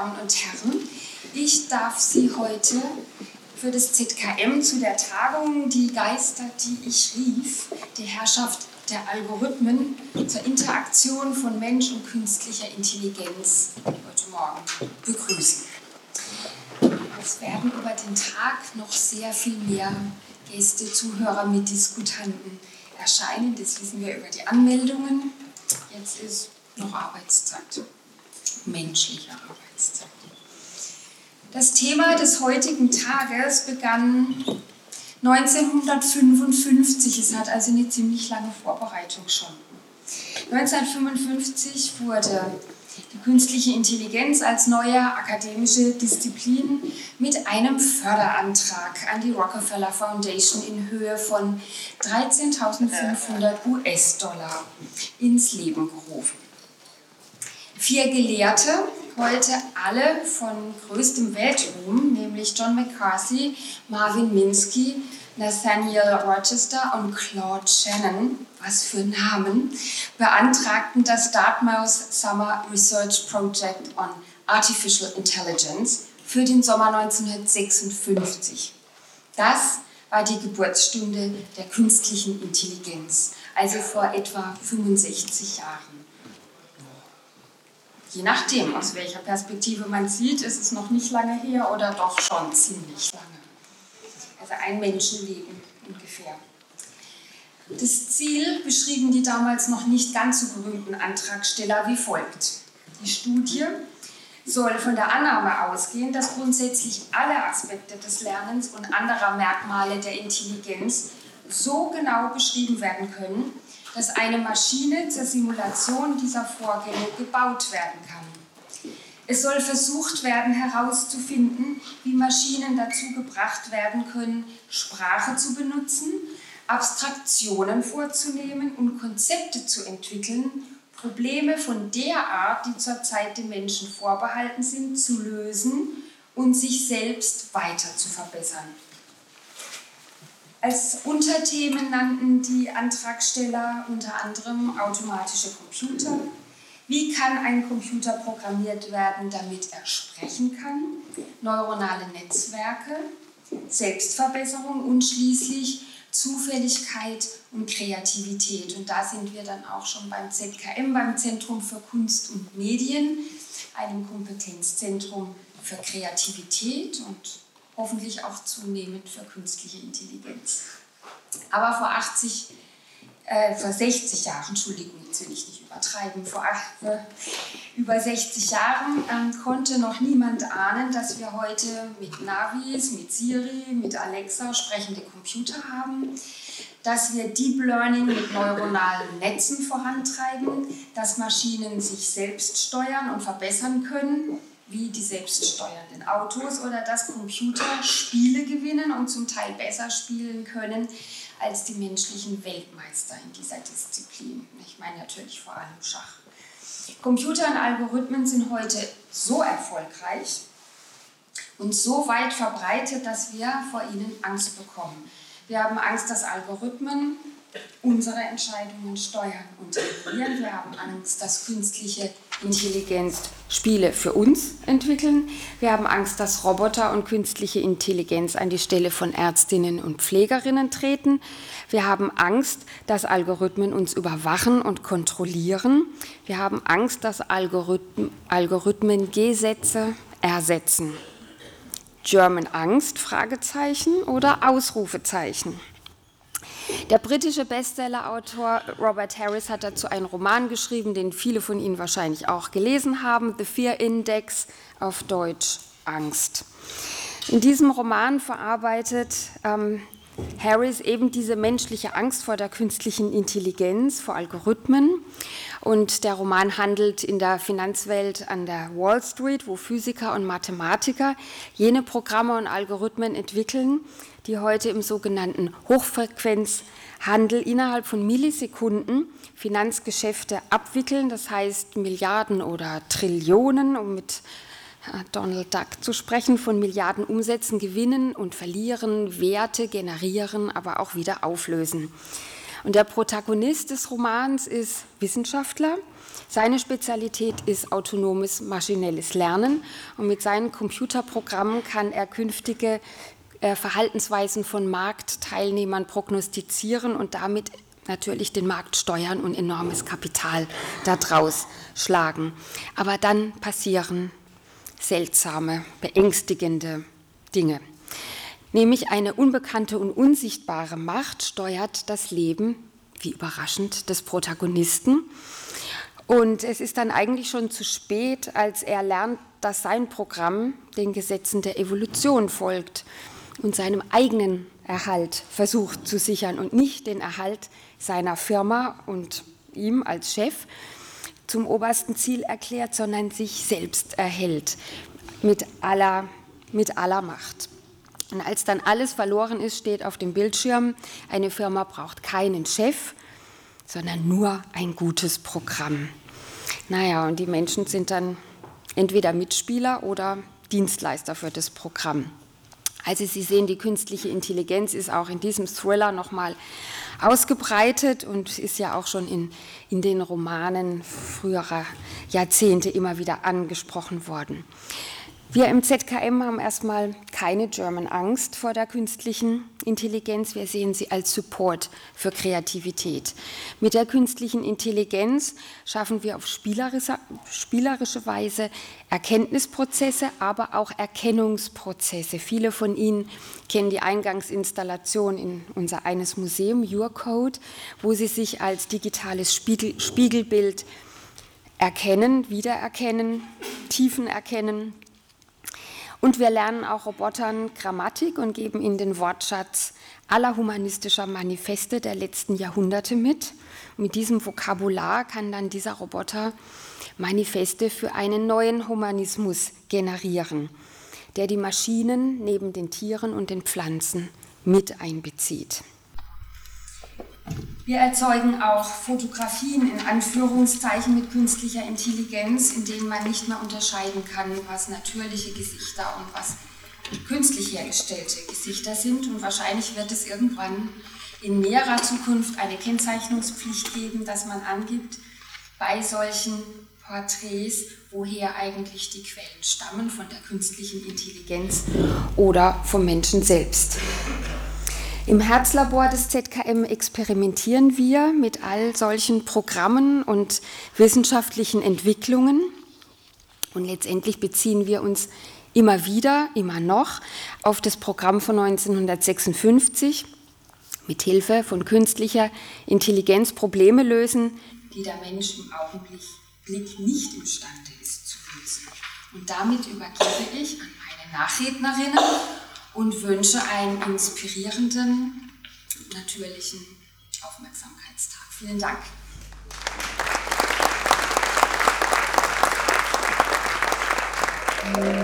Damen und Herren, ich darf Sie heute für das ZKM zu der Tagung Die Geister, die ich rief, die Herrschaft der Algorithmen zur Interaktion von Mensch und künstlicher Intelligenz heute Morgen begrüßen. Es werden über den Tag noch sehr viel mehr Gäste, Zuhörer, Mitdiskutanten erscheinen. Das wissen wir über die Anmeldungen. Jetzt ist noch Arbeitszeit, menschliche Arbeitszeit. Das Thema des heutigen Tages begann 1955. Es hat also eine ziemlich lange Vorbereitung schon. 1955 wurde die künstliche Intelligenz als neue akademische Disziplin mit einem Förderantrag an die Rockefeller Foundation in Höhe von 13.500 US-Dollar ins Leben gerufen. Vier Gelehrte, heute alle von größtem Weltruhm, nämlich John McCarthy, Marvin Minsky, Nathaniel Rochester und Claude Shannon, was für Namen, beantragten das Dartmouth Summer Research Project on Artificial Intelligence für den Sommer 1956. Das war die Geburtsstunde der künstlichen Intelligenz, also vor etwa 65 Jahren. Je nachdem, aus welcher Perspektive man sieht, ist es noch nicht lange her oder doch schon ziemlich lange. Also ein Menschenleben ungefähr. Das Ziel beschrieben die damals noch nicht ganz so berühmten Antragsteller wie folgt. Die Studie soll von der Annahme ausgehen, dass grundsätzlich alle Aspekte des Lernens und anderer Merkmale der Intelligenz so genau beschrieben werden können, dass eine Maschine zur Simulation dieser Vorgänge gebaut werden kann. Es soll versucht werden herauszufinden, wie Maschinen dazu gebracht werden können, Sprache zu benutzen, Abstraktionen vorzunehmen und Konzepte zu entwickeln, Probleme von der Art, die zurzeit den Menschen vorbehalten sind, zu lösen und sich selbst weiter zu verbessern. Als Unterthemen nannten die Antragsteller unter anderem automatische Computer. Wie kann ein Computer programmiert werden, damit er sprechen kann? Neuronale Netzwerke, Selbstverbesserung und schließlich Zufälligkeit und Kreativität. Und da sind wir dann auch schon beim ZKM, beim Zentrum für Kunst und Medien, einem Kompetenzzentrum für Kreativität und hoffentlich auch zunehmend für künstliche Intelligenz. Aber vor 80, äh, vor 60 Jahren, Entschuldigung, jetzt will ich nicht übertreiben, vor äh, über 60 Jahren äh, konnte noch niemand ahnen, dass wir heute mit Navis, mit Siri, mit Alexa sprechende Computer haben, dass wir Deep Learning mit neuronalen Netzen vorantreiben, dass Maschinen sich selbst steuern und verbessern können wie die selbststeuernden Autos oder dass Computer Spiele gewinnen und zum Teil besser spielen können als die menschlichen Weltmeister in dieser Disziplin. Ich meine natürlich vor allem Schach. Computer und Algorithmen sind heute so erfolgreich und so weit verbreitet, dass wir vor ihnen Angst bekommen. Wir haben Angst, dass Algorithmen unsere Entscheidungen steuern und regulieren. Wir haben Angst, dass künstliche Intelligenz Spiele für uns entwickeln. Wir haben Angst, dass Roboter und künstliche Intelligenz an die Stelle von Ärztinnen und Pflegerinnen treten. Wir haben Angst, dass Algorithmen uns überwachen und kontrollieren. Wir haben Angst, dass Algorithmen, Algorithmen Gesetze ersetzen. German Angst? Fragezeichen oder Ausrufezeichen. Der britische Bestsellerautor Robert Harris hat dazu einen Roman geschrieben, den viele von Ihnen wahrscheinlich auch gelesen haben, The Fear Index auf Deutsch Angst. In diesem Roman verarbeitet ähm, Harris eben diese menschliche Angst vor der künstlichen Intelligenz, vor Algorithmen. Und der Roman handelt in der Finanzwelt an der Wall Street, wo Physiker und Mathematiker jene Programme und Algorithmen entwickeln, die heute im sogenannten Hochfrequenzhandel innerhalb von Millisekunden Finanzgeschäfte abwickeln, das heißt Milliarden oder Trillionen, um mit äh, Donald Duck zu sprechen, von Milliarden Umsätzen gewinnen und verlieren, Werte generieren, aber auch wieder auflösen. Und der Protagonist des Romans ist Wissenschaftler. Seine Spezialität ist autonomes maschinelles Lernen und mit seinen Computerprogrammen kann er künftige äh, Verhaltensweisen von Marktteilnehmern prognostizieren und damit natürlich den Markt steuern und enormes Kapital daraus schlagen. Aber dann passieren seltsame, beängstigende Dinge. Nämlich eine unbekannte und unsichtbare Macht steuert das Leben, wie überraschend, des Protagonisten. Und es ist dann eigentlich schon zu spät, als er lernt, dass sein Programm den Gesetzen der Evolution folgt und seinem eigenen Erhalt versucht zu sichern und nicht den Erhalt seiner Firma und ihm als Chef zum obersten Ziel erklärt, sondern sich selbst erhält mit aller, mit aller Macht. Und als dann alles verloren ist, steht auf dem Bildschirm, eine Firma braucht keinen Chef, sondern nur ein gutes Programm. Naja, und die Menschen sind dann entweder Mitspieler oder Dienstleister für das Programm. Also Sie sehen, die künstliche Intelligenz ist auch in diesem Thriller nochmal ausgebreitet und ist ja auch schon in, in den Romanen früherer Jahrzehnte immer wieder angesprochen worden. Wir im ZKM haben erstmal keine German Angst vor der künstlichen Intelligenz. Wir sehen sie als Support für Kreativität. Mit der künstlichen Intelligenz schaffen wir auf spielerische, Weise Erkenntnisprozesse, aber auch Erkennungsprozesse. Viele von Ihnen kennen die Eingangsinstallation in unser eines Museum, Your Code, wo Sie sich als digitales Spiegel, Spiegelbild erkennen, wiedererkennen, Tiefen erkennen, und wir lernen auch Robotern Grammatik und geben ihnen den Wortschatz aller humanistischer Manifeste der letzten Jahrhunderte mit. Mit diesem Vokabular kann dann dieser Roboter Manifeste für einen neuen Humanismus generieren, der die Maschinen neben den Tieren und den Pflanzen mit einbezieht. Wir erzeugen auch Fotografien in Anführungszeichen mit künstlicher Intelligenz, in denen man nicht mehr unterscheiden kann, was natürliche Gesichter und was künstlich hergestellte Gesichter sind. Und wahrscheinlich wird es irgendwann in näherer Zukunft eine Kennzeichnungspflicht geben, dass man angibt bei solchen Porträts, woher eigentlich die Quellen stammen, von der künstlichen Intelligenz oder vom Menschen selbst. Im Herzlabor des ZKM experimentieren wir mit all solchen Programmen und wissenschaftlichen Entwicklungen. Und letztendlich beziehen wir uns immer wieder, immer noch auf das Programm von 1956, mit Hilfe von künstlicher Intelligenz Probleme lösen, die der Mensch im Augenblick nicht imstande ist zu lösen. Und damit übergebe ich an meine Nachrednerinnen und wünsche einen inspirierenden, natürlichen Aufmerksamkeitstag. Vielen Dank. Applaus